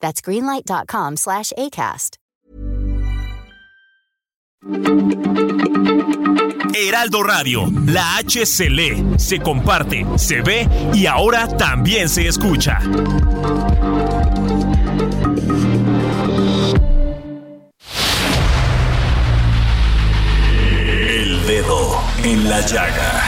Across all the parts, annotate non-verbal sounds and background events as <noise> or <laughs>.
That's greenlight.com slash ACAST. Heraldo Radio, la H se lee, se comparte, se ve y ahora también se escucha. El dedo en la llaga.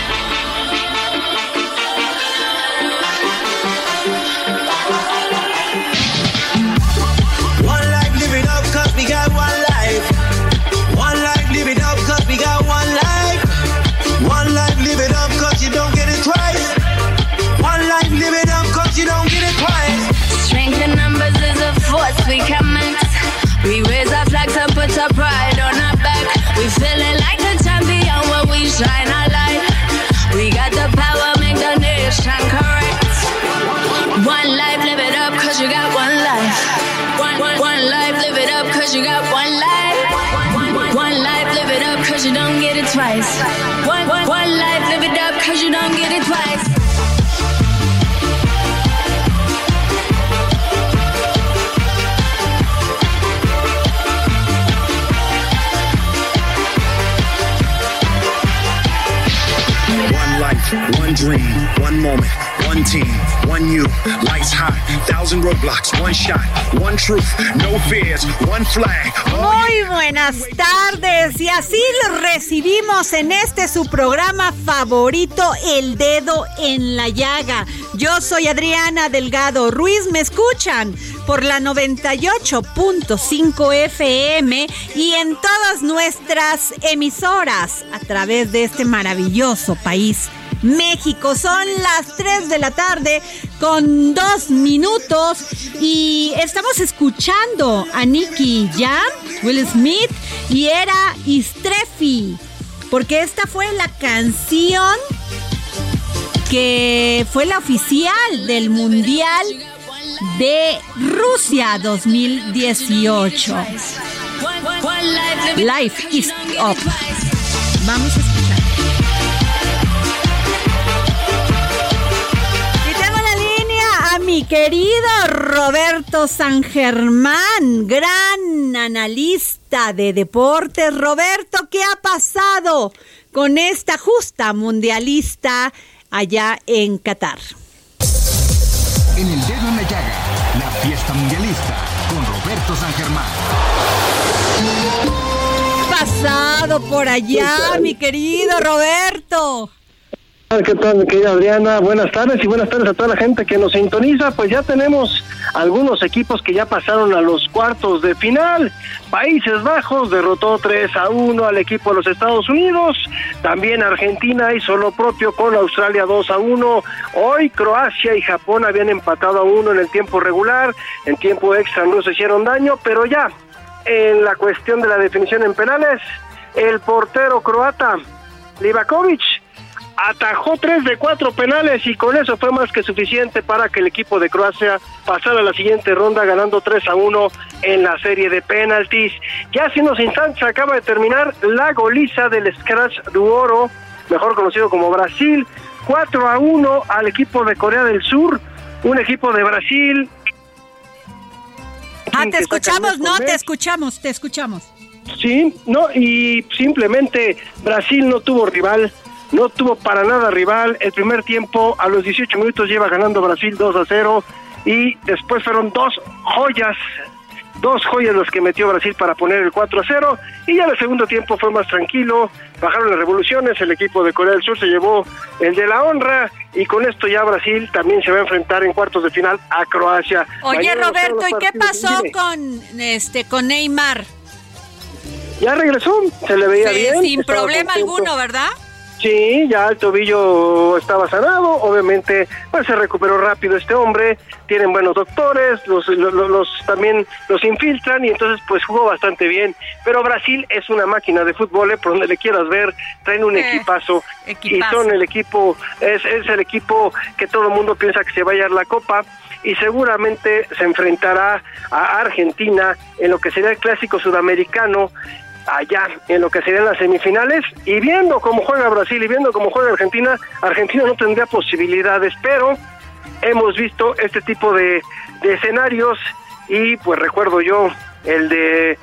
One dream, one moment, one team, one you. Lights high, thousand roadblocks, one shot, one truth, no fears, one flag. Muy buenas tardes y así recibimos en este su programa favorito, El Dedo en la Llaga. Yo soy Adriana Delgado Ruiz, me escuchan por la 98.5 FM y en todas nuestras emisoras a través de este maravilloso país. México. Son las 3 de la tarde con dos minutos y estamos escuchando a Nicky Jam, Will Smith y era Istrefi, porque esta fue la canción que fue la oficial del Mundial de Rusia 2018. Life is up. Vamos a mi querido Roberto San Germán, gran analista de deportes. Roberto, ¿qué ha pasado con esta justa mundialista allá en Qatar? En el dedo en la llaga, la fiesta mundialista con Roberto San Germán. Pasado por allá, mi querido Roberto. ¿Qué tal, querida Adriana? Buenas tardes y buenas tardes a toda la gente que nos sintoniza. Pues ya tenemos algunos equipos que ya pasaron a los cuartos de final. Países Bajos derrotó 3 a 1 al equipo de los Estados Unidos. También Argentina hizo lo propio con Australia 2 a 1. Hoy Croacia y Japón habían empatado a 1 en el tiempo regular. En tiempo extra no se hicieron daño, pero ya en la cuestión de la definición en penales, el portero croata Livakovic atajó tres de cuatro penales y con eso fue más que suficiente para que el equipo de Croacia pasara a la siguiente ronda ganando 3 a 1 en la serie de penaltis. Ya hace unos instantes acaba de terminar la goliza del Scratch Duoro, mejor conocido como Brasil, 4 a 1 al equipo de Corea del Sur, un equipo de Brasil. Ah, te escuchamos, no, te escuchamos, te escuchamos. Sí, no, y simplemente Brasil no tuvo rival. No tuvo para nada rival. El primer tiempo, a los 18 minutos, lleva ganando Brasil 2 a 0 y después fueron dos joyas dos joyas los que metió Brasil para poner el 4 a 0 y ya el segundo tiempo fue más tranquilo, bajaron las revoluciones, el equipo de Corea del Sur se llevó el de la honra y con esto ya Brasil también se va a enfrentar en cuartos de final a Croacia. Oye Roberto, ¿y qué pasó con este con Neymar? Ya regresó, se le veía bien. Sin problema alguno, ¿verdad? Sí, ya el tobillo estaba sanado, obviamente pues se recuperó rápido este hombre, tienen buenos doctores, los, los, también los infiltran y entonces pues jugó bastante bien, pero Brasil es una máquina de fútbol, eh, por donde le quieras ver, traen un eh, equipazo, y son el equipo, es, es el equipo que todo el mundo piensa que se va a llevar la copa y seguramente se enfrentará a Argentina en lo que sería el clásico sudamericano allá en lo que serían las semifinales y viendo cómo juega Brasil y viendo cómo juega Argentina, Argentina no tendría posibilidades, pero hemos visto este tipo de, escenarios y pues recuerdo yo el de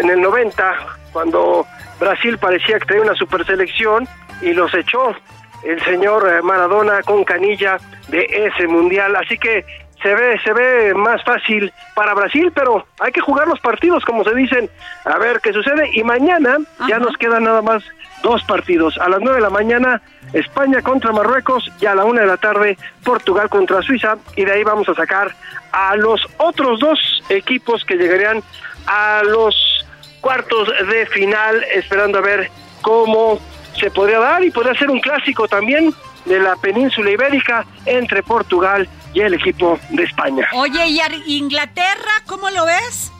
en el 90 cuando Brasil parecía que tenía una super selección y los echó el señor eh, Maradona con canilla de ese mundial, así que se ve, se ve más fácil para Brasil, pero hay que jugar los partidos, como se dicen, a ver qué sucede. Y mañana ya nos quedan nada más dos partidos. A las nueve de la mañana, España contra Marruecos y a la una de la tarde, Portugal contra Suiza. Y de ahí vamos a sacar a los otros dos equipos que llegarían a los cuartos de final, esperando a ver cómo se podría dar y podría ser un clásico también de la península ibérica entre Portugal y el equipo de España. Oye, ¿y Inglaterra cómo lo ves?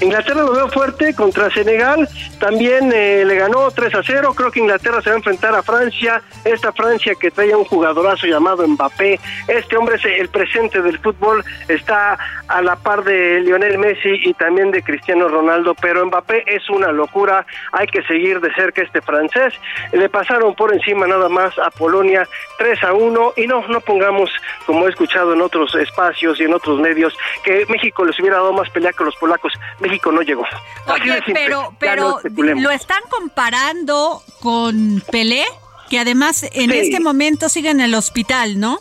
Inglaterra lo veo fuerte contra Senegal, también eh, le ganó 3 a 0, creo que Inglaterra se va a enfrentar a Francia, esta Francia que trae un jugadorazo llamado Mbappé, este hombre es el presente del fútbol, está a la par de Lionel Messi y también de Cristiano Ronaldo, pero Mbappé es una locura, hay que seguir de cerca este francés, le pasaron por encima nada más a Polonia 3 a 1 y no, no pongamos, como he escuchado en otros espacios y en otros medios, que México les hubiera dado más pelea que los polacos, México no llegó. Oye, pero, pero lo están comparando con Pelé, que además en este momento sigue en el hospital, ¿no?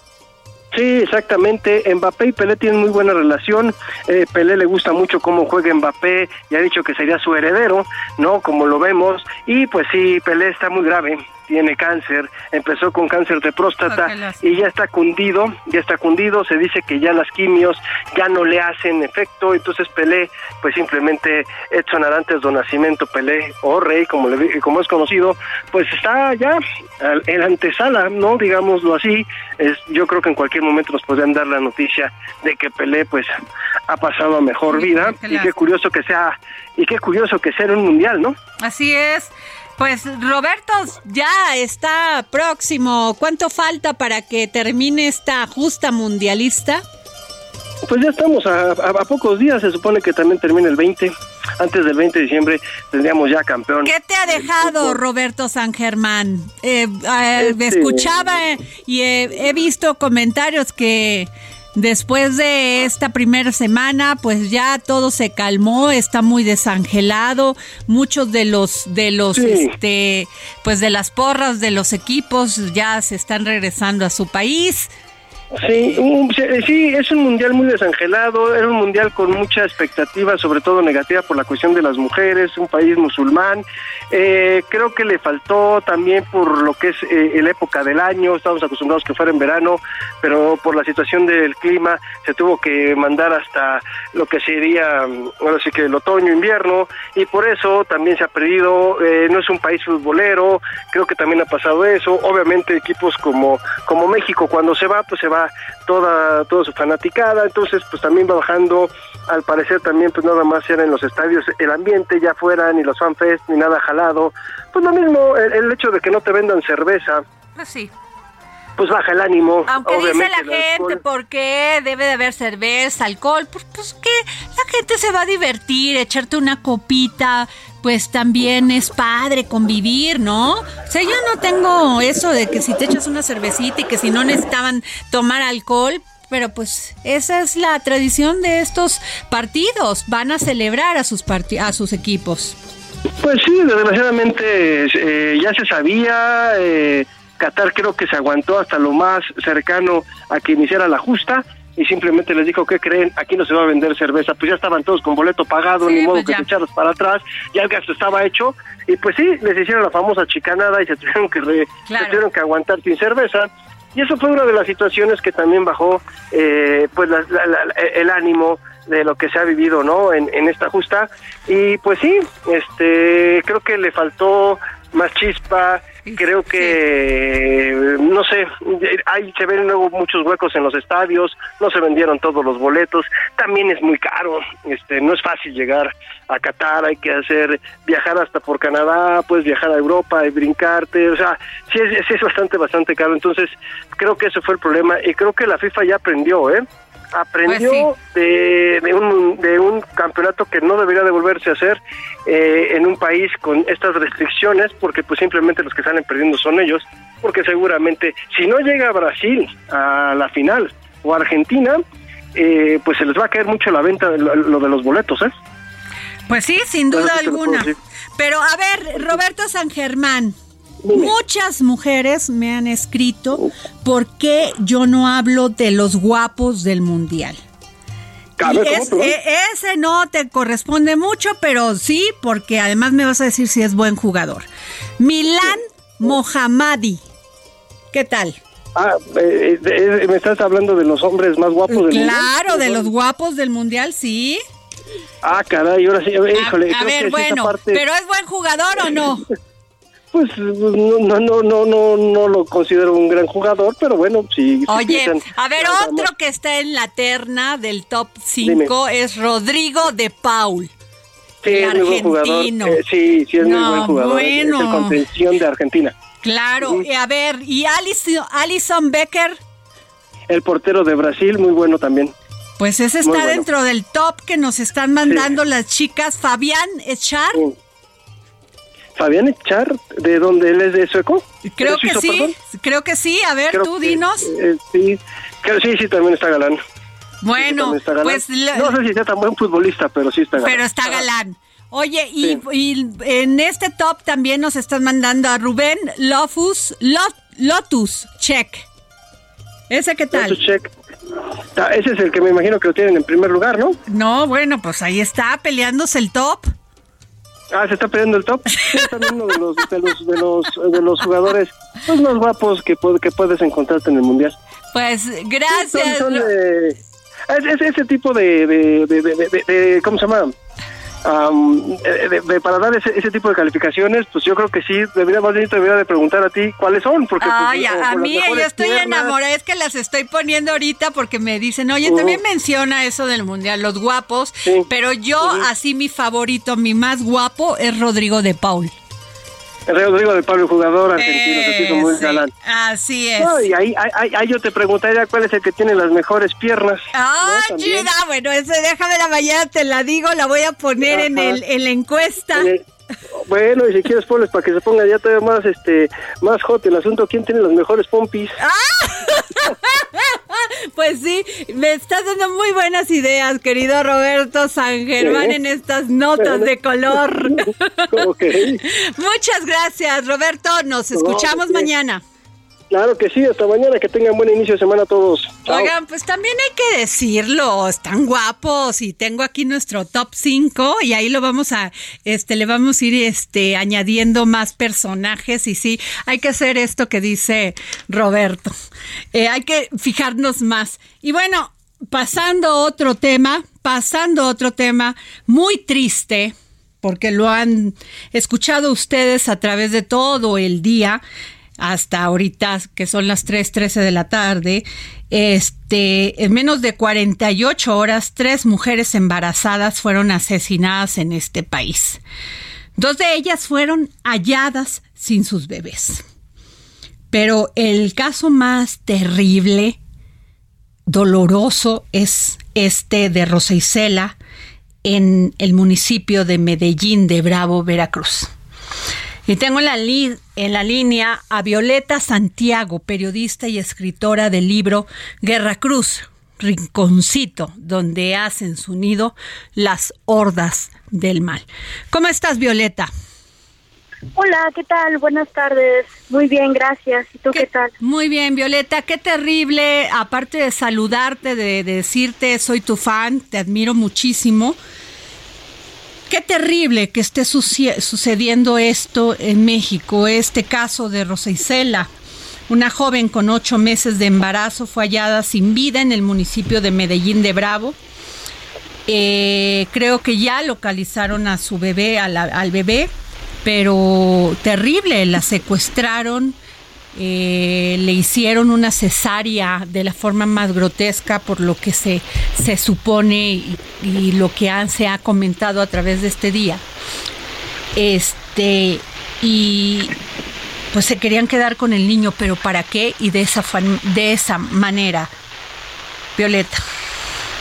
Sí, exactamente. Mbappé y Pelé tienen muy buena relación. Eh, Pelé le gusta mucho cómo juega Mbappé y ha dicho que sería su heredero, ¿no? Como lo vemos. Y pues sí, Pelé está muy grave tiene cáncer, empezó con cáncer de próstata y ya está cundido, ya está cundido, se dice que ya las quimios ya no le hacen efecto, entonces Pelé, pues simplemente Edson Arantes do Nacimiento Pelé, o Rey, como, le, como es conocido, pues está ya en la antesala, ¿no? Digámoslo así, es, yo creo que en cualquier momento nos podrían dar la noticia de que Pelé, pues, ha pasado a mejor vida, y qué curioso que sea, y qué curioso que sea en un mundial, ¿no? Así es. Pues Roberto ya está próximo. ¿Cuánto falta para que termine esta justa mundialista? Pues ya estamos a, pocos días, se supone que también termina el 20. Antes del 20 de diciembre tendríamos ya campeón. ¿Qué te ha dejado Roberto San Germán? Eh, eh, este, escuchaba y he visto comentarios que Después de esta primera semana, pues ya todo se calmó, está muy desangelado. Muchos de los, de los, este, pues de las porras de los equipos ya se están regresando a su país. Sí, sí, es un mundial muy desangelado, era un mundial con mucha expectativa, sobre todo negativa por la cuestión de las mujeres, un país musulmán. Eh, creo que le faltó también por lo que es eh, la época del año, estábamos acostumbrados que fuera en verano, pero por la situación del clima se tuvo que mandar hasta lo que sería, bueno, sí que el otoño, invierno, y por eso también se ha perdido, eh, no es un país futbolero, creo que también ha pasado eso, obviamente equipos como, como México cuando se va, pues se va toda, toda su fanaticada, entonces pues también va bajando, al parecer también pues nada más era en los estadios el ambiente, ya fuera ni los fanfest ni nada jalado, pues lo mismo, el, hecho de que no te vendan cerveza. Pues sí pues baja el ánimo. Aunque dice la gente, ¿por qué debe de haber cerveza, alcohol? Pues, pues que la gente se va a divertir, echarte una copita, pues también es padre convivir, ¿no? O sea, yo no tengo eso de que si te echas una cervecita y que si no necesitaban tomar alcohol, pero pues esa es la tradición de estos partidos, van a celebrar a sus a sus equipos. Pues sí, desgraciadamente eh, ya se sabía, eh, Qatar creo que se aguantó hasta lo más cercano a que iniciara la justa y simplemente les dijo, ¿qué creen? Aquí no se va a vender cerveza. Pues ya estaban todos con boleto pagado, Sí, ni modo pues que se echaras para atrás, ya el gasto estaba hecho. Y pues sí, les hicieron la famosa chicanada y se <laughs> tuvieron que, re- Claro. se tuvieron que aguantar sin cerveza. Y eso fue una de las situaciones que también bajó eh, pues la- la- la- el ánimo de lo que se ha vivido no en, en esta justa y pues sí este creo que le faltó más chispa creo que no sé ahí se ven luego muchos huecos en los estadios no se vendieron todos los boletos también es muy caro este no es fácil llegar a Qatar hay que hacer viajar hasta por Canadá puedes viajar a Europa y brincarte o sea sí es, sí es bastante bastante caro entonces creo que ese fue el problema y creo que la FIFA ya aprendió eh aprendió Pues de, de un, de un campeonato que no debería de volverse a hacer eh, en un país con estas restricciones, porque pues simplemente los que salen perdiendo son ellos, porque seguramente si no llega Brasil a la final o Argentina, eh, pues se les va a caer mucho la venta de lo, lo de los boletos, ¿eh? Pues sí, sin duda alguna. Pero a ver, Roberto San Germán, Dime. muchas mujeres me han escrito por qué yo no hablo de los guapos del mundial. E- ese no te corresponde mucho, pero sí, porque además me vas a decir si es buen jugador. Milán Mohammadi. ¿Qué tal? Ah, eh, eh, me estás hablando de los hombres más guapos del mundo. Claro, de los guapos del mundial, sí. Ah, caray, ahora sí, híjole, a ver, esa bueno, parte- pero ¿es buen jugador o no? <laughs> Pues no, no, no, no, no, no lo considero un gran jugador, pero bueno, sí. sí Oye, a ver, otro más. que está en la terna del top 5 es Rodrigo de Paul. Sí, el es muy buen jugador. Eh, sí, sí, es muy No, buen jugador. bueno. Es el contención de Argentina. Claro, y a ver, y Alison, Alison Becker, El portero de Brasil, muy bueno también. pues ese Muy está bueno. dentro del top que nos están mandando las chicas. Fabián Echar, Sí. Fabián Echar, ¿de dónde él es de sueco? creo ¿Es que sí, perdón? creo que sí. A ver, Creo tú que, dinos. eh, sí, creo- sí, sí, también está galán. Bueno, también está galán. pues la- No sé si sea tan buen futbolista, pero sí está galán. pero está galán. Oye, y, Sí. y en este top también nos están mandando a Rubén Lofus, Lot- Lotus, check. ¿Ese qué tal? Entonces, check. Ta- Ese es el que me imagino que lo tienen en primer lugar, ¿no? No, bueno, pues ahí está peleándose el top. Ah, se está peleando el top. Es también uno de los, de los, de los, de los jugadores pues, más guapos que, que puedes encontrarte en el mundial. Pues gracias. Son, de- es, es ese tipo de- de- de- ¿cómo se llama? Am, eh, de- de- para dar ese, ese tipo de calificaciones, pues yo creo que sí, debería más bien te debería de preguntar a ti cuáles son, porque pues, Ay, a, o a las mí yo estoy piernas, enamorada, es que las estoy poniendo ahorita porque me dicen, oye, también menciona eso del mundial, los guapos, Sí. pero yo así mi favorito, mi más guapo es Rodrigo de Paul. El Rodrigo de Pablo, jugador argentino, que se hizo muy Ese, galán. Así es. No, y ahí, ahí, ahí yo te preguntaría cuál es el que tiene las mejores piernas. Ah, ¿no? Bueno, ese déjame la mañana, te la digo, la voy a poner en, el, en la encuesta. Eh, Bueno, y si quieres ponles para que se ponga ya todavía más este más hot el asunto, ¿quién tiene las mejores pompis? <laughs> <laughs> Pues sí, me estás dando muy buenas ideas, querido Roberto San Germán, en estas notas de color. <laughs> Muchas gracias, Roberto. Nos escuchamos sí. mañana. Claro que sí, hasta mañana, que tengan buen inicio de semana todos. Chao. Oigan, pues también hay que decirlo, están guapos y tengo aquí nuestro top 5 y ahí lo vamos a, este, le vamos a ir este, añadiendo más personajes y sí, hay que hacer esto que dice Roberto, Eh, hay que fijarnos más. Y bueno, pasando a otro tema, pasando a otro tema muy triste, porque lo han escuchado ustedes a través de todo el día, hasta ahorita que son las 3:13 de la tarde, este, en menos de 48 horas, tres mujeres embarazadas fueron asesinadas en este país. Dos de ellas fueron halladas sin sus bebés. Pero el caso más terrible, doloroso, es este de Rosa Isela en el municipio de Medellín de Bravo, Veracruz. Y tengo en la, li- en la línea a Violeta Santiago, periodista y escritora del libro Guerra Cruz, Rinconcito, donde hacen su nido las hordas del mal. ¿Cómo estás, Violeta? Hola, ¿qué tal? Buenas tardes. Muy bien, gracias. ¿Y tú qué, tal? Muy bien, Violeta. Qué terrible, aparte de saludarte, de, decirte soy tu fan, te admiro muchísimo. Qué terrible que esté sucediendo esto en México, este caso de Rosa Isela. Una joven con ocho meses de embarazo fue hallada sin vida en el municipio de Medellín de Bravo. Eh, creo que ya localizaron a su bebé, al bebé, pero terrible, la secuestraron, eh, le hicieron una cesárea de la forma más grotesca por lo que se, se supone y, lo que se ha comentado a través de este día. Este, y pues se querían quedar con el niño, pero ¿para qué? Y de esa, de esa manera. Violeta.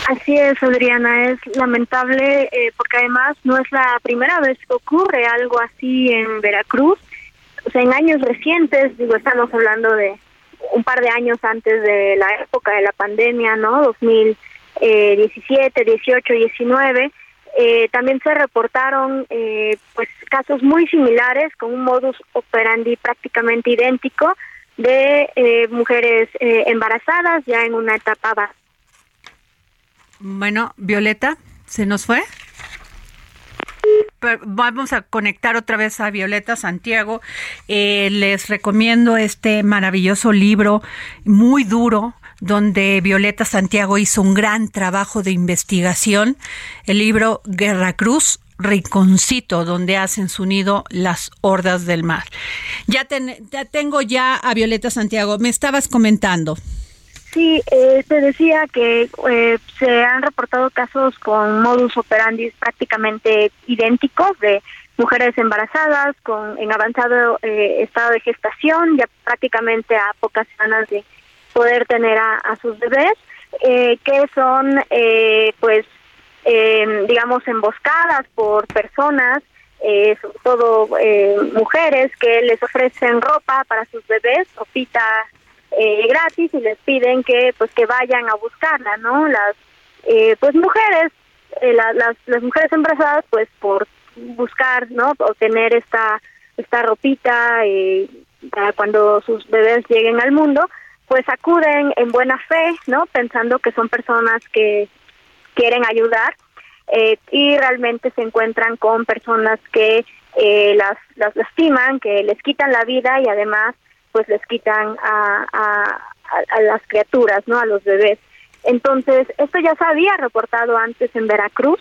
Así es, Adriana, es lamentable eh, porque además no es la primera vez que ocurre algo así en Veracruz. O sea, en años recientes, digo, estamos hablando de un par de años antes de la época de la pandemia, ¿no? 2017, 18, 19. también se reportaron eh, pues casos muy similares con un modus operandi prácticamente idéntico de eh, mujeres eh, embarazadas ya en una etapa básica bueno, Violeta, ¿se nos fue? Vamos a conectar otra vez a Violeta Santiago. Eh, les recomiendo este maravilloso libro, muy duro, donde Violeta Santiago hizo un gran trabajo de investigación. El libro Guerra Cruz, Rinconcito, donde hacen su nido las hordas del mar. Ya, ya tengo ya a Violeta Santiago. Me estabas comentando. Sí, eh, te decía que eh, se han reportado casos con modus operandi prácticamente idénticos de mujeres embarazadas con en avanzado eh, estado de gestación, ya prácticamente a pocas semanas de poder tener a, sus bebés, eh, que son pues digamos emboscadas por personas sobre todo mujeres que les ofrecen ropa para sus bebés, ropita eh, gratis y les piden que pues que vayan a buscarla, ¿no? Las eh, pues mujeres, eh, las, las mujeres embarazadas pues por buscar, ¿no? Obtener esta esta ropita eh, para cuando sus bebés lleguen al mundo, pues acuden en buena fe, ¿no? Pensando que son personas que quieren ayudar eh, y realmente se encuentran con personas que eh, las, las lastiman, que les quitan la vida y además pues les quitan a, a, las criaturas, ¿no? A los bebés. Entonces, esto ya se había reportado antes en Veracruz.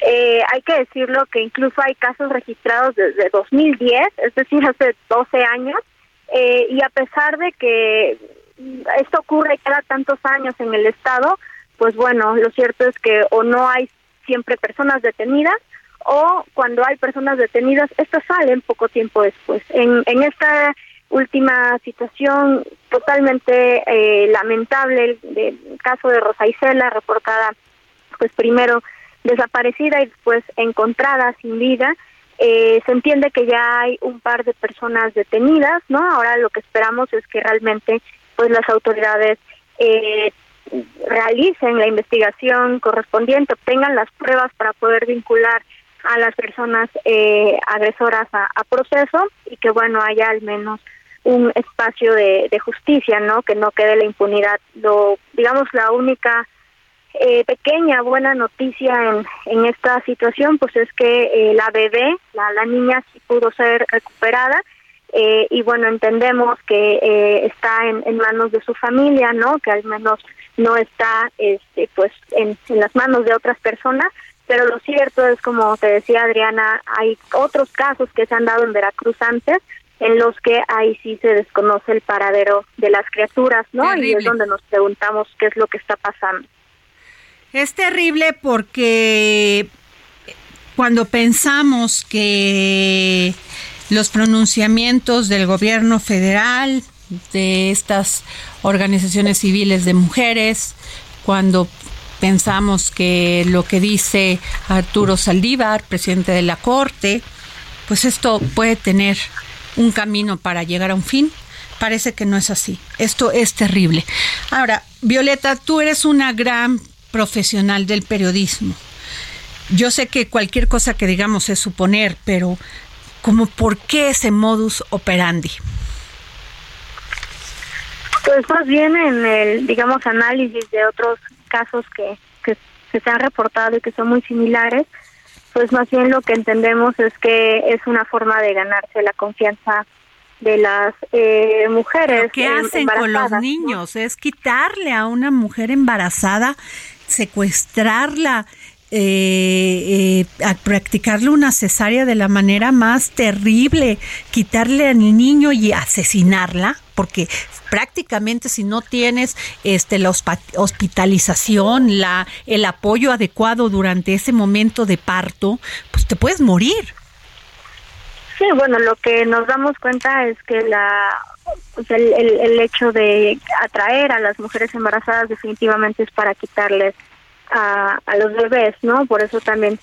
Eh, hay que decirlo que incluso hay casos registrados desde 2010, es decir, hace 12 años, eh, y a pesar de que esto ocurre cada tantos años en el Estado, pues bueno, lo cierto es que o no hay siempre personas detenidas, o cuando hay personas detenidas, estas salen poco tiempo después. En, en esta última situación totalmente eh, lamentable del caso de Rosa Isela, reportada pues primero desaparecida y después encontrada sin vida. Eh, se entiende que ya hay un par de personas detenidas, ¿no? Ahora lo que esperamos es que realmente pues las autoridades eh, realicen la investigación correspondiente, obtengan las pruebas para poder vincular a las personas eh, agresoras a, a proceso y que bueno haya al menos un espacio de, de justicia, ¿no? Que no quede la impunidad. Lo, digamos, la única eh, pequeña buena noticia en, en esta situación, pues es que eh, la bebé, la, niña sí pudo ser recuperada. Eh, y bueno, entendemos que eh, está en, manos de su familia, ¿no? Que al menos no está, este, pues, en las manos de otras personas. Pero lo cierto es, como te decía Adriana, hay otros casos que se han dado en Veracruz antes, en los que ahí sí se desconoce el paradero de las criaturas, ¿no? Y es donde nos preguntamos qué es lo que está pasando. Es terrible porque cuando pensamos que los pronunciamientos del gobierno federal, de estas organizaciones civiles de mujeres, cuando pensamos que lo que dice Arturo Saldívar, presidente de la Corte, pues esto puede tener un camino para llegar a un fin. Parece que no es así. Esto es terrible. Ahora, Violeta, tú eres una gran profesional del periodismo. Yo sé que cualquier cosa que digamos es suponer, pero como por qué ese modus operandi. Pues más bien en el, digamos, análisis de otros casos que, que, se han reportado y que son muy similares, pues más bien lo que entendemos es que es una forma de ganarse la confianza de las eh, mujeres. ¿Qué hacen con los niños? Es quitarle a una mujer embarazada, secuestrarla, eh, eh, a practicarle una cesárea de la manera más terrible, quitarle al niño y asesinarla, porque prácticamente si no tienes este la hospitalización, la el apoyo adecuado durante ese momento de parto, pues te puedes morir. Sí, bueno, lo que nos damos cuenta es que la pues, el, el hecho de atraer a las mujeres embarazadas definitivamente es para quitarles a, a los bebés, ¿no? Por eso también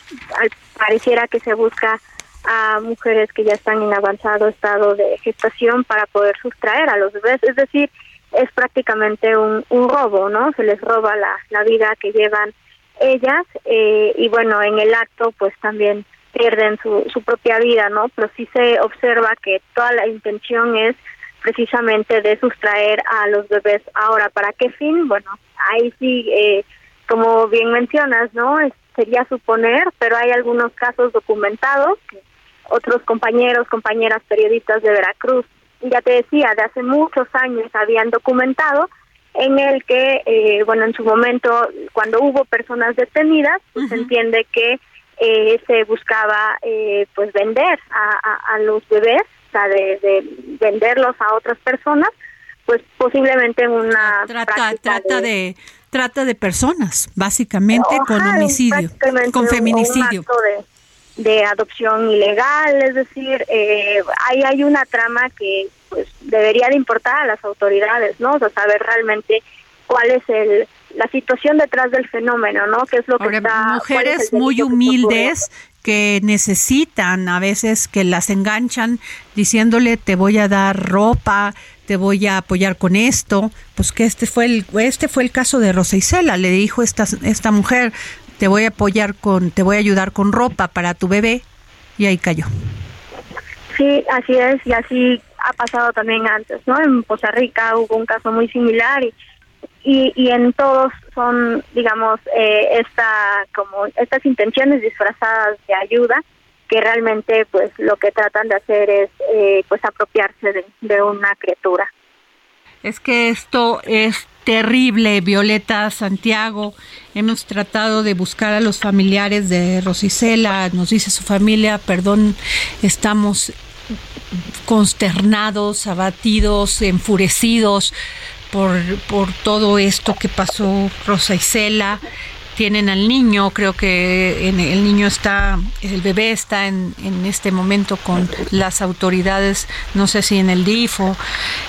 pareciera que se busca a mujeres que ya están en avanzado estado de gestación para poder sustraer a los bebés. Es decir, es prácticamente un, un robo, ¿no? Se les roba la, la vida que llevan ellas eh, y bueno, en el acto pues también pierden su, su propia vida, ¿no? Pero sí se observa que toda la intención es precisamente de sustraer a los bebés. Ahora, ¿para qué fin? Bueno, ahí sí eh, como bien mencionas, ¿no? Sería suponer, pero hay algunos casos documentados que otros compañeros, compañeras periodistas de Veracruz, ya te decía, de hace muchos años habían documentado en el que, eh, bueno, en su momento, cuando hubo personas detenidas, pues se entiende que eh, se buscaba, eh, pues, vender a, a, los bebés, o sea, de, de venderlos a otras personas, pues posiblemente en una trata trata de, trata de personas básicamente con homicidio con feminicidio. de, adopción ilegal es decir eh, ahí hay una trama que pues debería de importar a las autoridades no o sea, saber realmente cuál es el la situación detrás del fenómeno, ¿no? ¿Qué es lo que está, mujeres muy humildes que necesitan a veces que las enganchan diciéndole te voy a dar ropa, te voy a apoyar con esto, pues que este fue el este fue el caso de Rosa Isela, le dijo esta esta mujer, te voy a apoyar con te voy a ayudar con ropa para tu bebé y ahí cayó. Sí, así es y así ha pasado también antes, ¿no? En Costa Rica hubo un caso muy similar y y, y en todos son, digamos, eh, esta, como estas intenciones disfrazadas de ayuda que realmente, pues, lo que tratan de hacer es, eh, pues, apropiarse de, una criatura. Es que esto es terrible, Violeta Santiago. Hemos tratado de buscar a los familiares de Rosicela, nos dice su familia, perdón, estamos consternados, abatidos, enfurecidos por, por todo esto que pasó Rosa Isela. Tienen al niño, creo que el niño está, el bebé está en, en este momento con las autoridades, no sé si en el DIF o,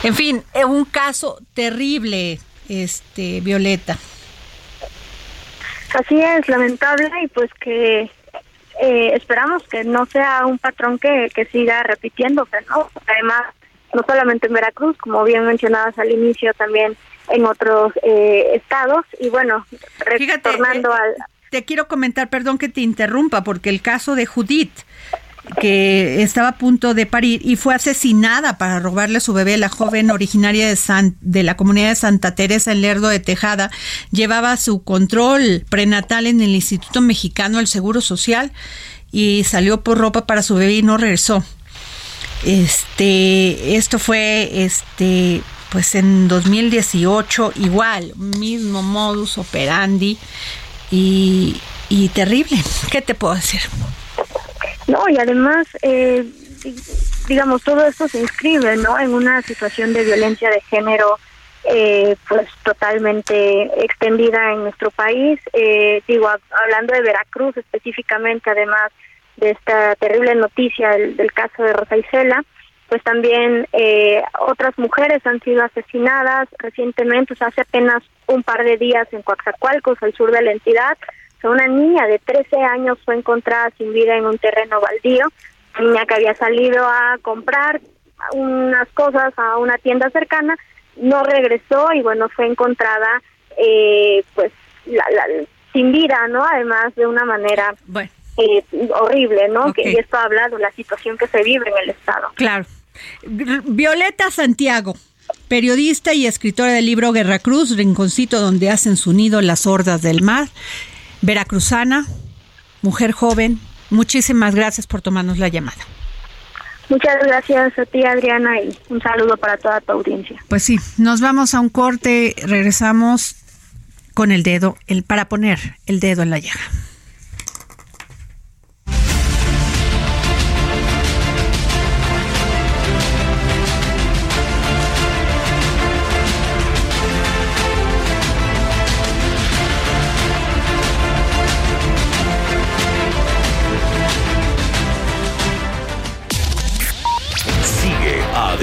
en fin, es un caso terrible, este Violeta. Así es, lamentable y pues que eh, esperamos que no sea un patrón que, que siga repitiéndose, ¿no? Además, no solamente en Veracruz, como bien mencionabas al inicio, también en otros eh, estados. Y bueno, retornando eh, al... Te quiero comentar, perdón que te interrumpa, porque el caso de Judith, que estaba a punto de parir y fue asesinada para robarle a su bebé, la joven originaria de, San, de la comunidad de Santa Teresa en Lerdo de Tejada, llevaba su control prenatal en el Instituto Mexicano del Seguro Social y salió por ropa para su bebé y no regresó. Este, esto fue este pues en 2018 igual, mismo modus operandi y, terrible. ¿Qué te puedo decir? No, y además, eh, digamos, todo esto se inscribe, ¿no? En una situación de violencia de género, eh, pues totalmente extendida en nuestro país. Eh, digo, hablando de Veracruz específicamente, además, de esta terrible noticia del, caso de Rosa Isela, pues también eh, otras mujeres han sido asesinadas recientemente, o sea, hace apenas un par de días en Coaxacualcos, al sur de la entidad, una niña de 13 años fue encontrada sin vida en un terreno baldío, una niña que había salido a comprar unas cosas a una tienda cercana, no regresó y bueno, fue encontrada eh, pues la, sin vida, ¿no? Además de una manera bueno eh, horrible, ¿no? Que y esto habla de la situación que se vive en el Estado. Claro. Violeta Santiago, periodista y escritora del libro Guerra Cruz, Rinconcito donde hacen su nido las hordas del mar, veracruzana, mujer joven. Muchísimas gracias por tomarnos la llamada. Muchas gracias a ti, Adriana, y un saludo para toda tu audiencia. Pues sí, nos vamos a un corte, regresamos con el dedo, el para poner el dedo en la llaga.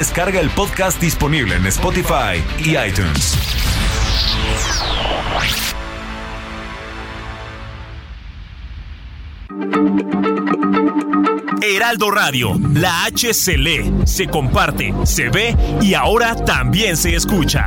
descarga el podcast disponible en Spotify y iTunes. Heraldo Radio, la H se lee, se comparte, se ve y ahora también se escucha.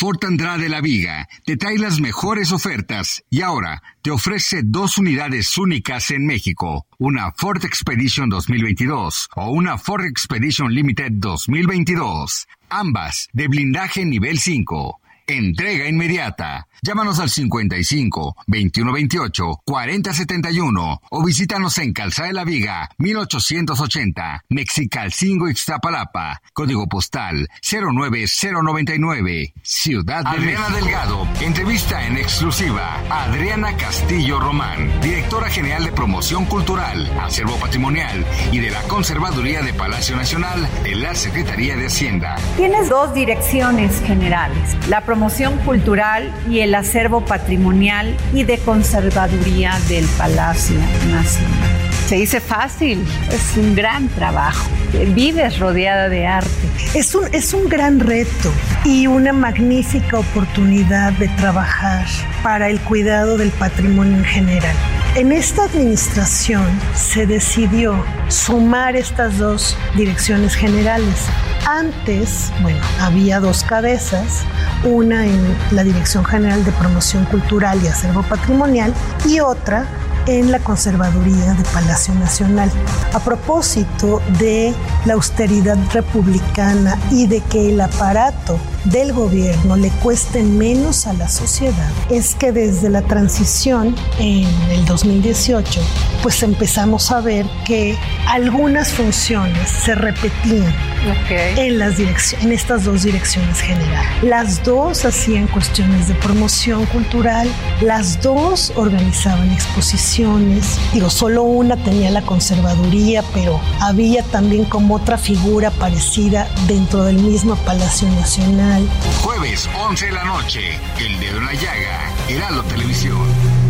Fort Andrade La Viga te trae las mejores ofertas y ahora te ofrece dos unidades únicas en México, una Ford Expedition 2022 o una Ford Expedition Limited 2022, ambas de blindaje nivel 5. Entrega inmediata. Llámanos al 55 2128 4071 o visítanos en Calzada de la Viga 1880, Mexicalcingo Ixtapalapa, código postal 09099, Ciudad de Adriana Delgado, entrevista en exclusiva. A Adriana Castillo Román, directora general de Promoción Cultural, Acervo Patrimonial y de la Conservaduría de Palacio Nacional de la Secretaría de Hacienda. Tienes dos direcciones generales, la promoción cultural y el acervo patrimonial y de conservaduría del Palacio Nacional. Se dice fácil, es un gran trabajo. Vives rodeada de arte. Es un, es un gran reto y una magnífica oportunidad de trabajar para el cuidado del patrimonio en general. En esta administración se decidió sumar estas dos direcciones generales. Antes, bueno, había dos cabezas, una en la Dirección General de Promoción Cultural y Acervo Patrimonial y otra en la Conservaduría de Palacio Nacional. A propósito de la austeridad republicana y de que el aparato del gobierno le cueste menos a la sociedad, es que desde la transición en el 2018, pues empezamos a ver que algunas funciones se repetían en, las en estas dos direcciones generales. Las dos hacían cuestiones de promoción cultural, las dos organizaban exposiciones, digo, solo una tenía la conservaduría, pero había también como otra figura parecida dentro del mismo Palacio Nacional. Jueves 11 de la noche, El Dedo en la Llaga, Heraldo Televisión.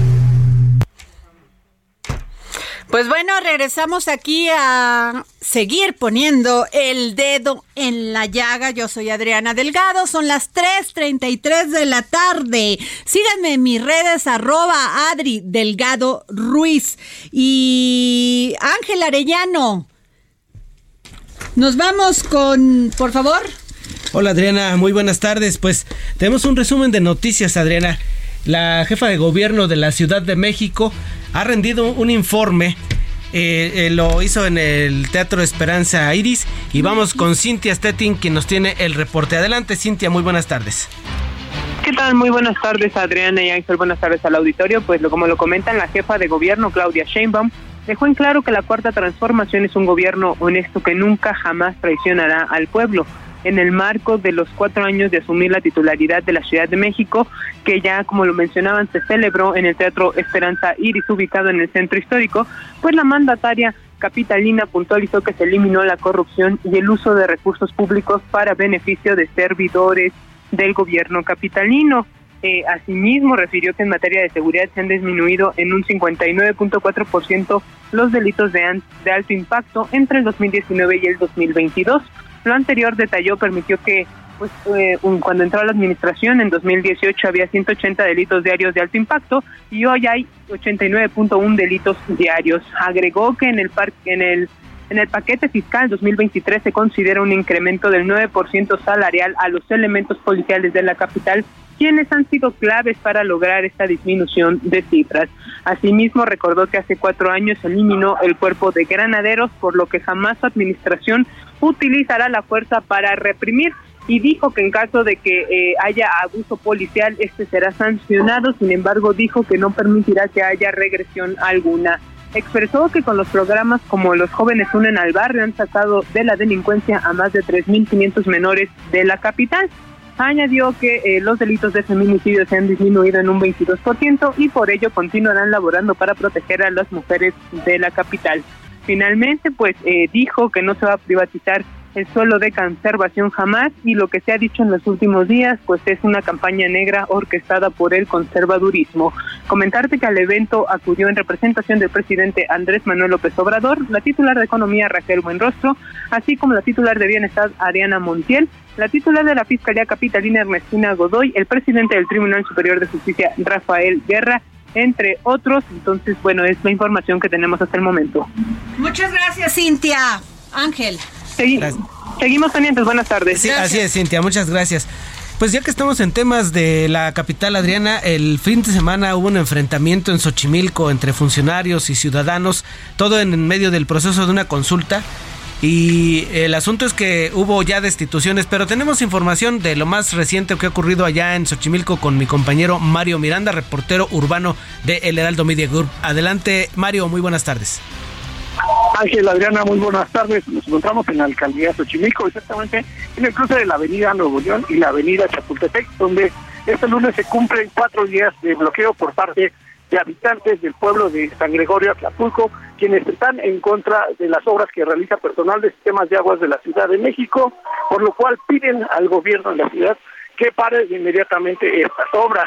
Pues bueno, regresamos aquí a seguir poniendo el dedo en la llaga. Yo soy Adriana Delgado, son las 3.33 de la tarde. Síganme en mis redes arroba Adri Delgado Ruiz y Ángel Arellano. Nos vamos con, por favor. Hola Adriana, muy buenas tardes. Pues tenemos un resumen de noticias, Adriana. La jefa de gobierno de la Ciudad de México ha rendido un informe. Eh, eh, lo hizo en el Teatro Esperanza Iris. Y vamos con Cintia Stettin, quien nos tiene el reporte. Adelante, Cintia, muy buenas tardes. ¿Qué tal? Muy buenas tardes, Adriana y Ángel. Buenas tardes al auditorio. Pues como lo comentan, la jefa de gobierno, Claudia Sheinbaum, dejó en claro que la cuarta transformación es un gobierno honesto que nunca jamás traicionará al pueblo en el marco de los cuatro años de asumir la titularidad de la Ciudad de México, que ya, como lo mencionaban, se celebró en el Teatro Esperanza Iris, ubicado en el centro histórico, pues la mandataria capitalina puntualizó que se eliminó la corrupción y el uso de recursos públicos para beneficio de servidores del gobierno capitalino. Eh, asimismo, refirió que en materia de seguridad se han disminuido en un 59.4% los delitos de, de alto impacto entre el 2019 y el 2022. Lo anterior detalló permitió que pues eh, cuando entró a la administración en 2018 había 180 delitos diarios de alto impacto y hoy hay 89.1 delitos diarios. Agregó que en el parque en el en el paquete fiscal 2023 se considera un incremento del 9% salarial a los elementos policiales de la capital, quienes han sido claves para lograr esta disminución de cifras. Asimismo, recordó que hace cuatro años eliminó el cuerpo de granaderos, por lo que jamás su administración utilizará la fuerza para reprimir y dijo que en caso de que eh, haya abuso policial, este será sancionado. Sin embargo, dijo que no permitirá que haya regresión alguna. Expresó que con los programas como Los jóvenes unen al barrio han sacado de la delincuencia a más de 3.500 menores de la capital. Añadió que eh, los delitos de feminicidio se han disminuido en un 22% y por ello continuarán laborando para proteger a las mujeres de la capital. Finalmente, pues eh, dijo que no se va a privatizar el suelo de conservación jamás y lo que se ha dicho en los últimos días pues es una campaña negra orquestada por el conservadurismo. Comentarte que al evento acudió en representación del presidente Andrés Manuel López Obrador, la titular de Economía Raquel Buenrostro, así como la titular de Bienestar Ariana Montiel, la titular de la Fiscalía Capitalina Ernestina Godoy, el presidente del Tribunal Superior de Justicia Rafael Guerra entre otros. Entonces, bueno, es la información que tenemos hasta el momento. Muchas gracias, Cintia. Ángel. Seguimos pendientes. Buenas tardes. Sí, así es, Cintia. Muchas gracias. Pues ya que estamos en temas de la capital Adriana, el fin de semana hubo un enfrentamiento en Xochimilco entre funcionarios y ciudadanos, todo en medio del proceso de una consulta y el asunto es que hubo ya destituciones, pero tenemos información de lo más reciente que ha ocurrido allá en Xochimilco con mi compañero Mario Miranda, reportero urbano de El Heraldo Media Group. Adelante, Mario, muy buenas tardes. Ángel, Adriana, muy buenas tardes. Nos encontramos en la alcaldía Xochimilco, exactamente en el cruce de la avenida Nuevo León y la avenida Chapultepec, donde este lunes se cumplen cuatro días de bloqueo por parte de habitantes del pueblo de San Gregorio Acapulco, quienes están en contra de las obras que realiza personal de sistemas de aguas de la Ciudad de México, por lo cual piden al gobierno de la ciudad que pare inmediatamente estas obras.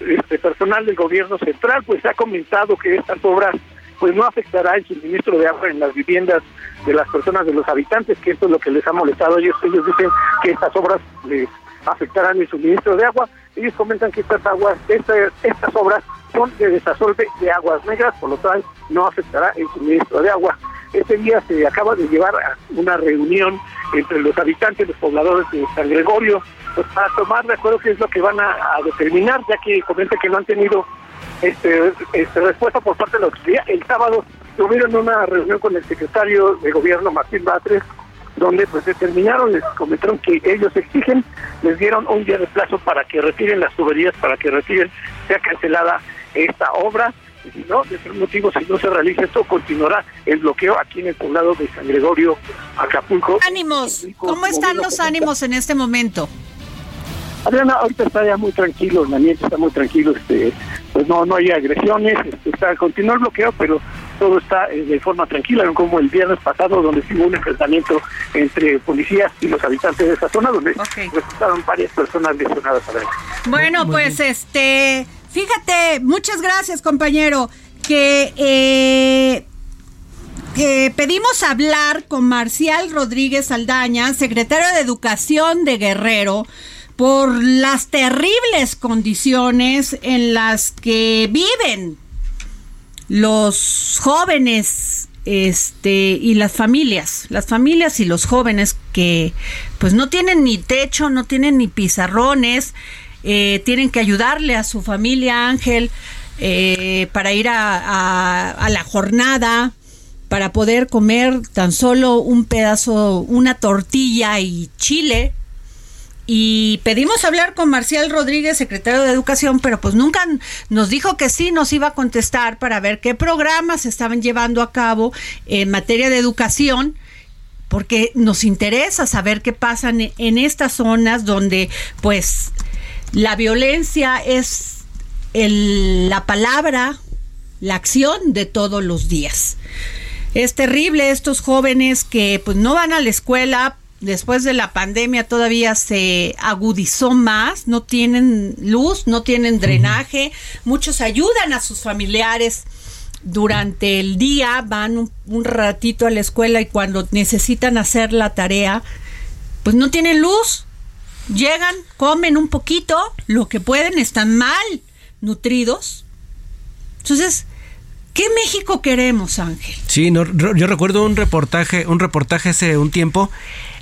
Este personal del gobierno central pues ha comentado que estas obras pues no afectará el suministro de agua en las viviendas de las personas, de los habitantes, que esto es lo que les ha molestado. Ellos, ellos dicen que estas obras les afectarán el suministro de agua. Ellos comentan que estas aguas, estas, estas obras son de desasolve de aguas negras, por lo tanto no afectará el suministro de agua. Este día se acaba de llevar a una reunión entre los habitantes, los pobladores de San Gregorio, pues, para tomar de acuerdo qué es lo que van a, determinar, ya que comenta que no han tenido este, este, respuesta por parte de la autoridad. El sábado tuvieron una reunión con el secretario de gobierno Martín Batres, donde pues determinaron, les comentaron que ellos exigen, les dieron un día de plazo para que retiren las tuberías, para que retiren, sea cancelada esta obra. Y si no, de ser motivo, si no se realiza esto, continuará el bloqueo aquí en el poblado de San Gregorio, Acapulco. Ánimos, ¿cómo están los ánimos en este momento? Adriana, ahorita está ya muy tranquilo, el ambiente está muy tranquilo, este, pues no, no hay agresiones, este, está, continúa el bloqueo, pero todo está eh, de forma tranquila, no como el viernes pasado, donde hubo un enfrentamiento entre policías y los habitantes de esa zona, donde resultaron varias personas lesionadas. Bueno, pues este Fíjate, muchas gracias compañero, que eh, que pedimos hablar con Marcial Rodríguez Aldaña, secretario de Educación de Guerrero, por las terribles condiciones en las que viven los jóvenes este y las familias, las familias y los jóvenes que pues no tienen ni techo, no tienen ni pizarrones, eh, tienen que ayudarle a su familia Ángel eh, para ir a, a la jornada, para poder comer tan solo un pedazo, una tortilla y chile y pedimos hablar con Marcial Rodríguez, secretario de Educación, pero pues nunca nos dijo que sí nos iba a contestar para ver qué programas estaban llevando a cabo en materia de educación porque nos interesa saber qué pasa en, estas zonas donde pues la violencia es la palabra, la acción de todos los días. Es terrible estos jóvenes que pues no van a la escuela después de la pandemia todavía se agudizó más, no tienen luz, no tienen drenaje, muchos ayudan a sus familiares durante el día, van un, ratito a la escuela y cuando necesitan hacer la tarea, pues no tienen luz, llegan, comen un poquito, lo que pueden, están mal nutridos. Entonces, ¿Qué México queremos, Ángel? Sí, no, yo recuerdo un reportaje, un reportaje hace un tiempo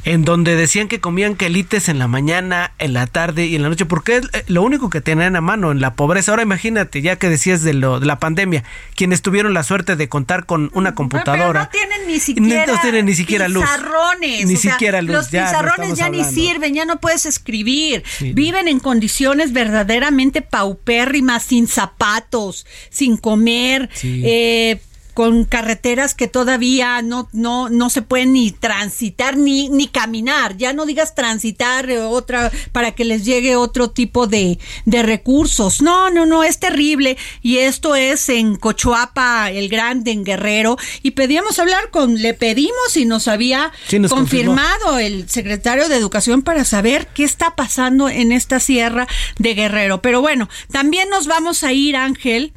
en donde decían que comían quelites en la mañana, en la tarde y en la noche, porque es eh, lo único que tenían a mano en la pobreza. Ahora imagínate, ya que decías de, lo, de la pandemia, quienes tuvieron la suerte de contar con una computadora. no tienen ni siquiera, no tienen ni siquiera luz. Pizarrones. Ni siquiera luz. Los pizarrones ya ni sirven, ya no puedes escribir. Viven en condiciones verdaderamente paupérrimas, sin zapatos, sin comer. Eh, con carreteras que todavía no, no, no se pueden ni transitar ni, ni caminar. Ya no digas transitar eh, otra para que les llegue otro tipo de, de recursos. No, no, no, es terrible. Y esto es en Cochoapa, el Grande, en Guerrero. Y pedíamos hablar con, le pedimos y nos había confirmado el secretario de Educación para saber qué está pasando en esta sierra de Guerrero. Pero bueno, también nos vamos a ir, Ángel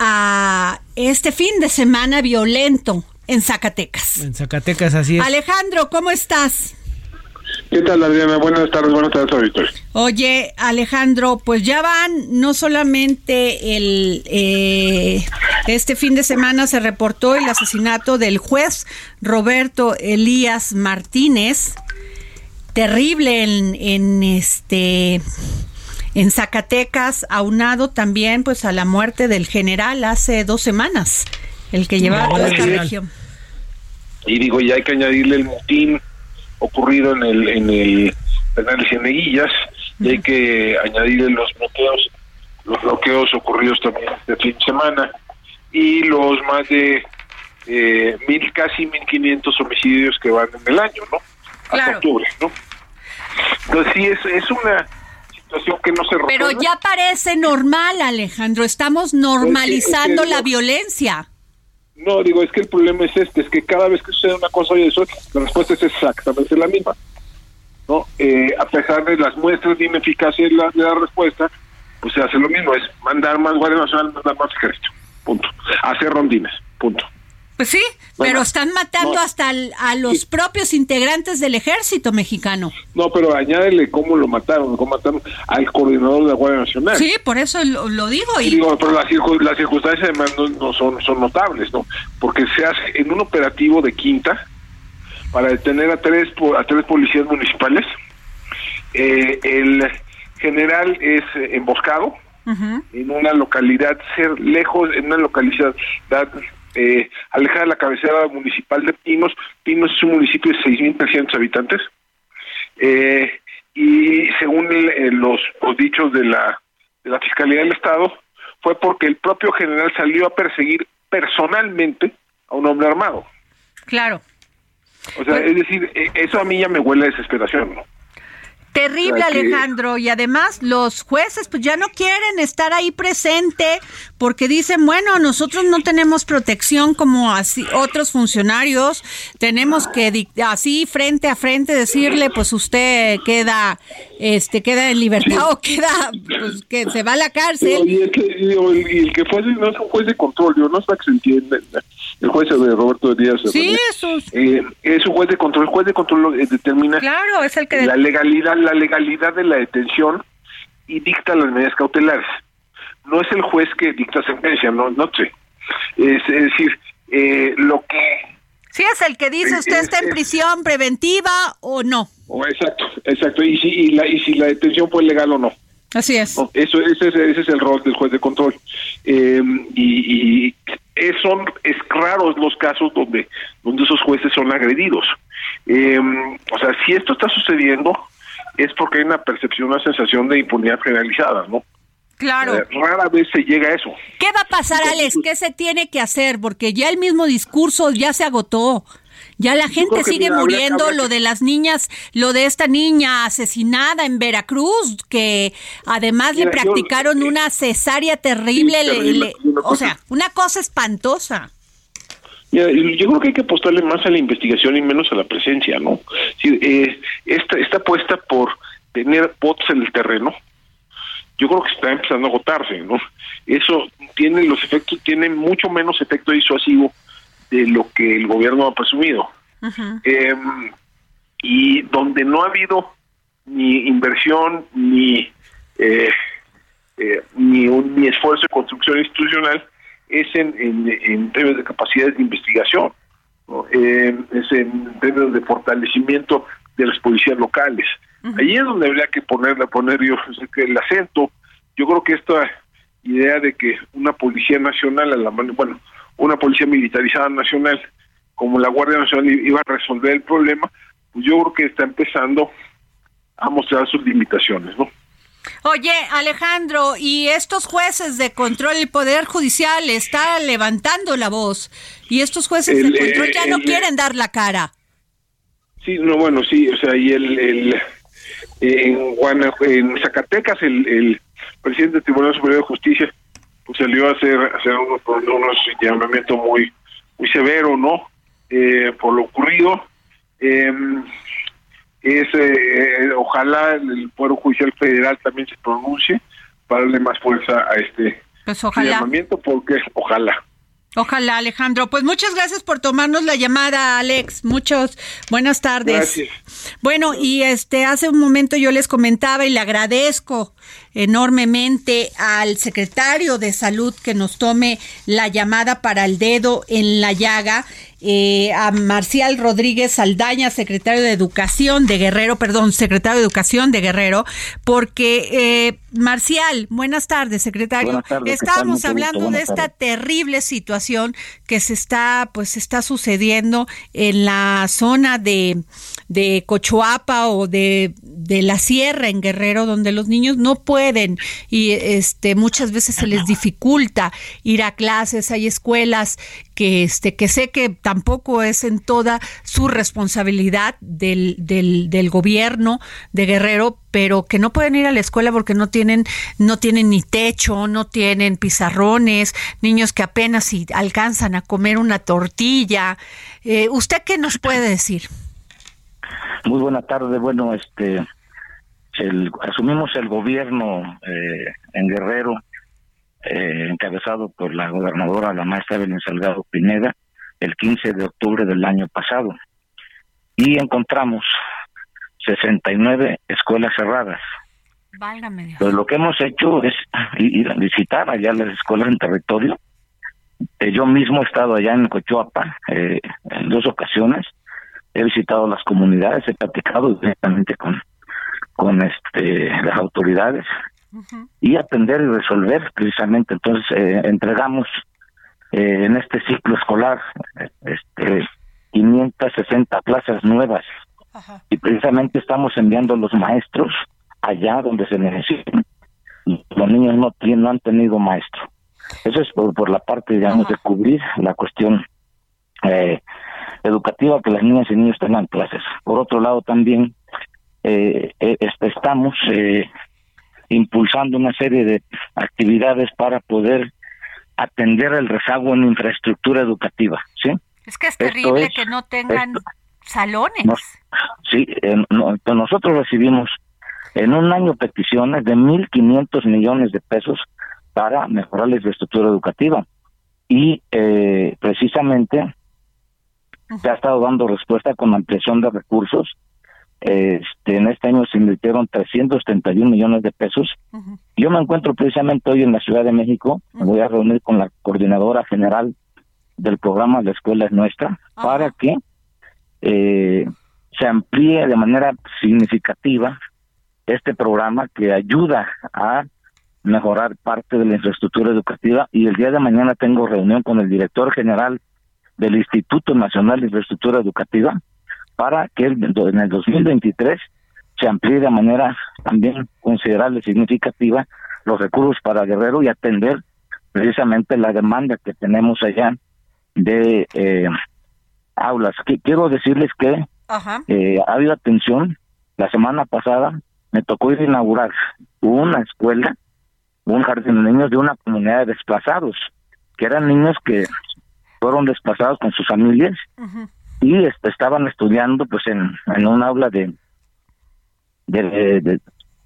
a este fin de semana violento en Zacatecas. En Zacatecas, así es. Alejandro, ¿cómo estás? ¿Qué tal, Adriana? Buenas tardes, buenas tardes, auditores. Oye, Alejandro, pues ya van, no solamente el eh, este fin de semana se reportó el asesinato del juez Roberto Elías Martínez, terrible en, en este en Zacatecas, aunado también pues a la muerte del general hace dos semanas, el que llevaba toda esta región. Y digo, ya hay que añadirle el motín ocurrido en el en el penal de Cieneguillas, y hay que añadirle los bloqueos, los bloqueos ocurridos también este fin de semana, y los más de eh, mil, casi mil quinientos homicidios que van en el año, ¿no? Hasta octubre, ¿no? Entonces sí, es, es una que no se Pero ya parece normal, Alejandro. Estamos normalizando la violencia. No, digo, es que el problema es este, es que cada vez que sucede una cosa y eso, la respuesta es exactamente la misma. ¿no? Eh, a pesar de las muestras de ineficacia de la, de la respuesta, pues se hace lo mismo, es mandar más Guardia Nacional, mandar más ejército, punto. Hacer rondines, punto. Pues sí, pero están matando hasta a los propios integrantes del ejército mexicano. No, pero añádele cómo lo mataron, cómo mataron al coordinador de la Guardia Nacional. Sí, por eso lo, digo. Y... Digo, pero las, circunstancias además no, son, son notables, ¿no? Porque se hace en un operativo de quinta para detener a tres, a tres policías municipales. Eh, el general es emboscado en una localidad ser lejos, en una localidad eh, alejada de la cabecera municipal de Pinos. Pinos es un municipio de 6.300 habitantes. Eh, y según los, dichos de la, de la Fiscalía del Estado, fue porque el propio general salió a perseguir personalmente a un hombre armado. Claro. O sea, es decir, e, eso a mí ya me huele a desesperación, ¿no? Terrible, Alejandro. Y además los jueces pues ya no quieren estar ahí presente porque dicen, bueno, nosotros no tenemos protección como así otros funcionarios. Tenemos que así frente a frente decirle, pues usted queda este queda en libertad o queda pues que se va a la cárcel. y, el que, el, que fue no es un juez de control, yo no sé que se entiende. El juez de Roberto Díaz. Sí. Eh, es un juez de control. El juez de control eh, determina Claro, es el que... la legalidad, la legalidad de la detención y dicta las medidas cautelares. No es el juez que dicta sentencia, no, no sé. Es, es decir, eh, lo que Sí, es el que dice usted está en prisión preventiva o no. exacto, exacto. Y si y la y si la detención fue legal o no. Así es. No, Eso, ese, es, ese es el rol del juez de control. Eh, y y es, son es raros los casos donde, donde esos jueces son agredidos. Eh, o sea, si esto está sucediendo, es porque hay una percepción, una sensación de impunidad generalizada, ¿no? Claro. Eh, rara vez se llega a eso. ¿Qué va a pasar, Alex? ¿Qué se tiene que hacer? Porque ya el mismo discurso ya se agotó. Ya la gente sigue mira, muriendo, habría lo de las niñas, lo de esta niña asesinada en Veracruz, que además le yo- practicaron una cesárea terrible, Sí, le- terrible, le- o cosa- sea, una cosa espantosa. Yo creo que hay que apostarle más a la investigación y menos a la presencia, ¿no? Sí, eh, esta, esta apuesta por tener bots en el terreno, yo creo que está empezando a agotarse, ¿no? Eso tiene los efectos, tiene mucho menos efecto disuasivo de lo que el gobierno ha presumido. Eh, y donde no ha habido ni inversión ni eh, eh, ni un ni esfuerzo de construcción institucional es en, en, en términos de capacidades de investigación, ¿no? Eh, es en términos de fortalecimiento de las policías locales. Ahí es donde habría que ponerle, poner yo que el acento. Yo creo que esta idea de que una policía nacional, a la mano, bueno, una policía militarizada nacional como la Guardia Nacional iba a resolver el problema, pues yo creo que está empezando a mostrar sus limitaciones, ¿no? Oye, Alejandro, y estos jueces de control, el Poder Judicial está levantando la voz, y estos jueces El, de control ya eh, no quieren dar la cara. Sí, no, bueno, sí, o sea, y el, el en, Guanajuato, en Zacatecas el, el presidente del Tribunal Superior de Justicia salió a hacer, a hacer unos, unos llamamientos muy muy severo, ¿no? Eh, por lo ocurrido. Eh, es eh, ojalá el Poder Judicial Federal también se pronuncie para darle más fuerza a este Pues ojalá. llamamiento, porque ojalá. Ojalá, Alejandro. Pues muchas gracias por tomarnos la llamada, Alex. Muchos buenas tardes. Gracias. Bueno, y este hace un momento yo les comentaba y le agradezco enormemente al secretario de Salud que nos tome la llamada para el dedo en la llaga. eh, a Marcial Rodríguez Saldaña, secretario de Educación de Guerrero, perdón, secretario de Educación de Guerrero, porque eh, Marcial, buenas tardes, secretario. Estábamos hablando de esta tardes. terrible situación que se está, pues, está sucediendo en la zona de, de Cochoapa o de, de la Sierra en Guerrero, donde los niños no pueden y este muchas veces se les dificulta ir a clases, hay escuelas que este que sé que tampoco es en toda su responsabilidad del, del, del gobierno de Guerrero, pero que no pueden ir a la escuela porque no tienen no tienen ni techo, no tienen pizarrones, niños que apenas si alcanzan a comer una tortilla. Eh, ¿Usted qué nos puede decir? Muy buena tarde. Bueno, este, el, asumimos el gobierno eh, en Guerrero, eh, encabezado por la gobernadora, la maestra Evelyn Salgado Pineda, el 15 de octubre del año pasado. Y encontramos 69 escuelas cerradas. Válgame Dios. Pues lo que hemos hecho es ir a visitar allá las escuelas en territorio. Eh, yo mismo he estado allá en Cochuapa eh, en dos ocasiones. He visitado las comunidades, he platicado directamente con, con este, las autoridades y atender y resolver precisamente. Entonces eh, entregamos eh, en este ciclo escolar este, 560 plazas nuevas y precisamente estamos enviando los maestros allá donde se necesitan. Los niños no, tienen, no han tenido maestro. Eso es por, por la parte, digamos, de cubrir la cuestión eh, educativa, que las niñas y niños tengan clases. Por otro lado, también eh, eh, estamos eh, impulsando una serie de actividades para poder atender el rezago en infraestructura educativa, ¿sí? Es que es terrible es- que no tengan esto- salones. Nos- sí, eh, no- nosotros recibimos en un año peticiones de 1.500 millones de pesos para mejorar la infraestructura educativa. y eh, precisamente se ha estado dando respuesta con ampliación de recursos. Este, en este año se invirtieron 331 millones de pesos. Yo me encuentro precisamente hoy en la Ciudad de México. Me voy a reunir con la coordinadora general del programa La Escuela es Nuestra para que eh, se amplíe de manera significativa este programa que ayuda a mejorar parte de la infraestructura educativa y el día de mañana tengo reunión con el director general del Instituto Nacional de Infraestructura Educativa para que en el 2023 se amplíe de manera también considerable, significativa, los recursos para Guerrero y atender precisamente la demanda que tenemos allá de eh, aulas. Que, quiero decirles que eh, ha habido atención. La semana pasada me tocó ir a inaugurar una escuela, un jardín de niños de una comunidad de desplazados, que eran niños que fueron desplazados con sus familias y este, estaban estudiando pues en, en un aula de, de,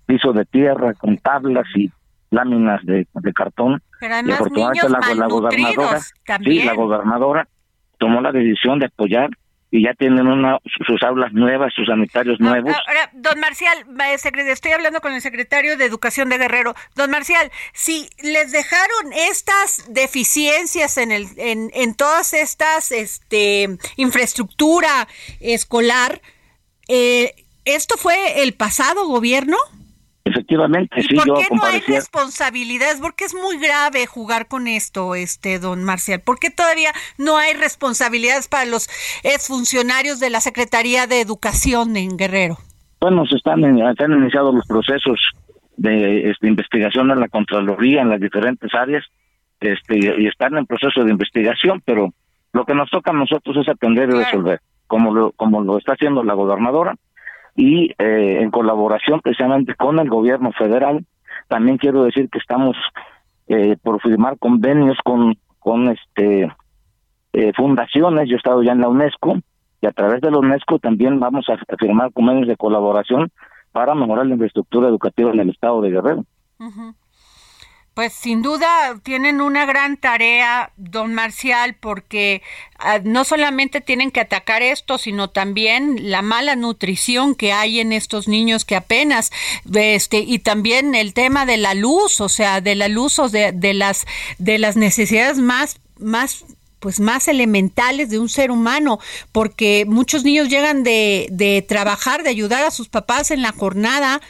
piso de tierra con tablas y láminas de, cartón. Pero además niños la, la gobernadora, sí, la gobernadora tomó la decisión de apoyar y ya tienen una, sus aulas nuevas, sus sanitarios ah, nuevos. Ahora, don Marcial, estoy hablando con el secretario de Educación de Guerrero. Don Marcial, si les dejaron estas deficiencias en, el, en, en todas estas este, infraestructura escolar, eh, ¿esto fue el pasado gobierno? Efectivamente, sí, ¿Por qué no hay responsabilidades? Porque es muy grave jugar con esto, este don Marcial. ¿Por qué todavía no hay responsabilidades para los exfuncionarios de la Secretaría de Educación en Guerrero? Bueno, se están, han iniciado los procesos de este, investigación en la Contraloría en las diferentes áreas este, y están en proceso de investigación, pero lo que nos toca a nosotros es atender y resolver, como lo, como lo está haciendo la gobernadora y eh, en colaboración precisamente con el gobierno federal. También quiero decir que estamos eh, por firmar convenios con, con este eh, fundaciones. Yo he estado ya en la UNESCO y a través de la UNESCO también vamos a, firmar convenios de colaboración para mejorar la infraestructura educativa en el estado de Guerrero. Pues sin duda tienen una gran tarea, don Marcial, porque ah, no solamente tienen que atacar esto, sino también la mala nutrición que hay en estos niños que apenas, este, y también el tema de la luz, o sea, de la luz o de, de las de las necesidades más más pues más elementales de un ser humano, porque muchos niños llegan de, de trabajar, de ayudar a sus papás en la jornada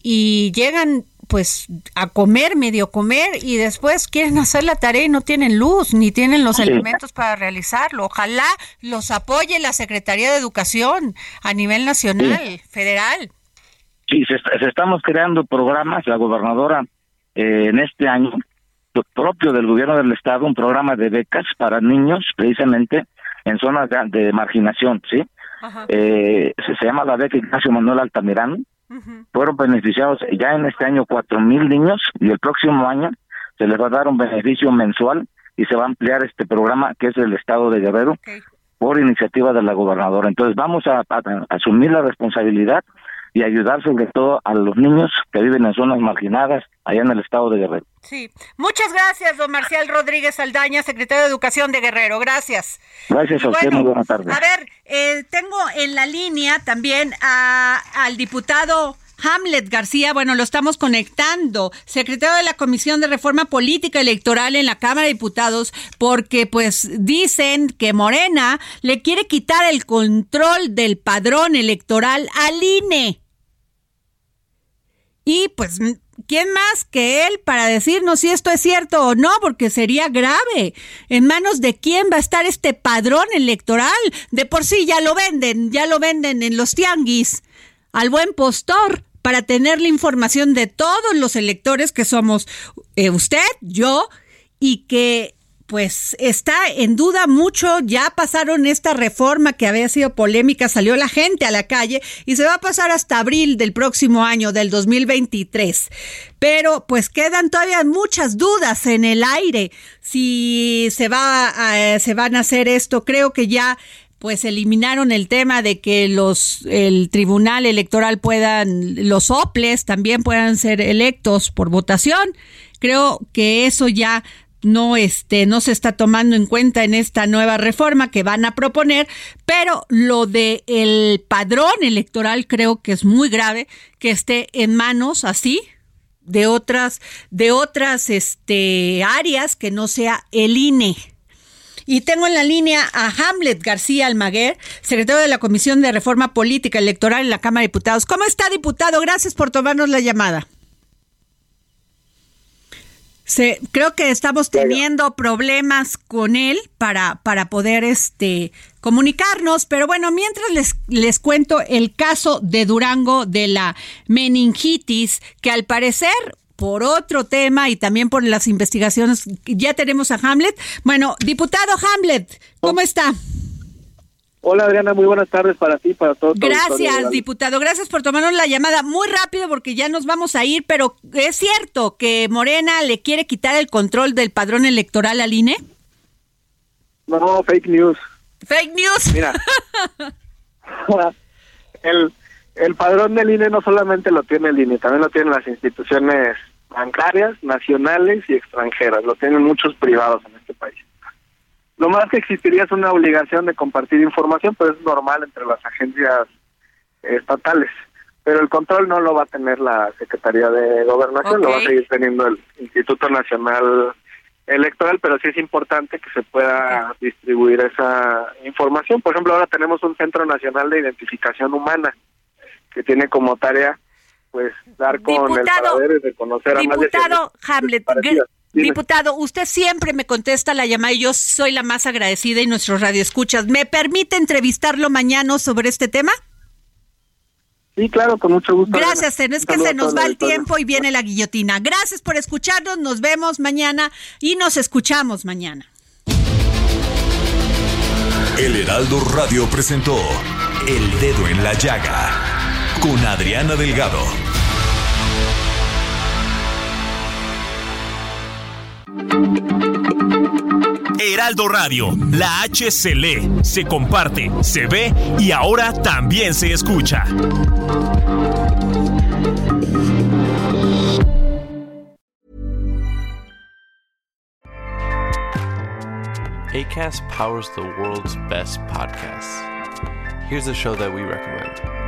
y llegan pues a comer, medio comer y después quieren hacer la tarea y no tienen luz ni tienen los elementos para realizarlo. Ojalá los apoye la Secretaría de Educación a nivel nacional, federal. Sí, se, estamos creando programas, la gobernadora eh, en este año propio del gobierno del estado, un programa de becas para niños precisamente en zonas de, marginación, ¿sí? Eh, se, se, llama la beca Ignacio Manuel Altamirano fueron beneficiados ya en este año cuatro mil niños y el próximo año se les va a dar un beneficio mensual y se va a ampliar este programa que es el Estado de Guerrero por iniciativa de la gobernadora. Entonces vamos a, asumir la responsabilidad y ayudar sobre todo a los niños que viven en zonas marginadas allá en el estado de Guerrero. Sí, muchas gracias, don Marcial Rodríguez Aldaña, secretario de Educación de Guerrero. Gracias. Gracias a usted, muy buenas tardes. A ver, eh, tengo en la línea también a, al diputado Hamlet García, bueno, lo estamos conectando, secretario de la Comisión de Reforma Política Electoral en la Cámara de Diputados, porque pues dicen que Morena le quiere quitar el control del padrón electoral al INE. Y pues, ¿quién más que él para decirnos si esto es cierto o no? Porque sería grave. ¿En manos de quién va a estar este padrón electoral? De por sí ya lo venden, ya lo venden en los tianguis al buen postor para tener la información de todos los electores que somos eh, usted, yo, y que pues está en duda mucho, ya pasaron esta reforma que había sido polémica, salió la gente a la calle y se va a pasar hasta abril del próximo año, del 2023. Pero pues quedan todavía muchas dudas en el aire si se va a, se van a hacer esto. Creo que ya pues eliminaron el tema de que los el tribunal electoral puedan los OPLES también puedan ser electos por votación. Creo que eso ya no este no se está tomando en cuenta en esta nueva reforma que van a proponer, pero lo de el padrón electoral creo que es muy grave que esté en manos así de otras de otras este áreas que no sea el INE. Y tengo en la línea a Hamlet García Almaguer, secretario de la Comisión de Reforma Política Electoral en la Cámara de Diputados. ¿Cómo está, diputado? Gracias por tomarnos la llamada. Se, creo que estamos teniendo problemas con él para, para poder este, comunicarnos, pero bueno, mientras les, les cuento el caso de Durango de la meningitis, que al parecer por otro tema y también por las investigaciones. Ya tenemos a Hamlet. Bueno, diputado Hamlet, ¿cómo está? Hola Adriana, muy buenas tardes para ti, para todos. Gracias, diputado. Gracias por tomarnos la llamada muy rápido porque ya nos vamos a ir, pero ¿es cierto que Morena le quiere quitar el control del padrón electoral al INE? No, fake news. Fake news. Mira. <laughs> <laughs> el, el padrón del INE no solamente lo tiene el INE, también lo tienen las instituciones bancarias, nacionales y extranjeras, lo tienen muchos privados en este país. Lo más que existiría es una obligación de compartir información, pero es normal entre las agencias estatales. Pero el control no lo va a tener la Secretaría de Gobernación, lo va a seguir teniendo el Instituto Nacional Electoral, pero sí es importante que se pueda distribuir esa información. Por ejemplo, ahora tenemos un Centro Nacional de Identificación Humana que tiene como tarea pues dar con el paradero y reconocer a más de Diputado Hamlet, Diputado, usted siempre me contesta la llamada y yo soy la más agradecida y nuestros radioescuchas. ¿Me permite entrevistarlo mañana sobre este tema? Sí, claro, con mucho gusto. Gracias, es que se nos va el tiempo y viene la guillotina. Gracias por escucharnos, nos vemos mañana y nos escuchamos mañana. El Heraldo Radio presentó El Dedo en la Llaga con Adriana Delgado. Heraldo Radio, la H se lee, se comparte, se ve y ahora también se escucha. ACAST powers the world's best podcasts. Here's a show that we recommend.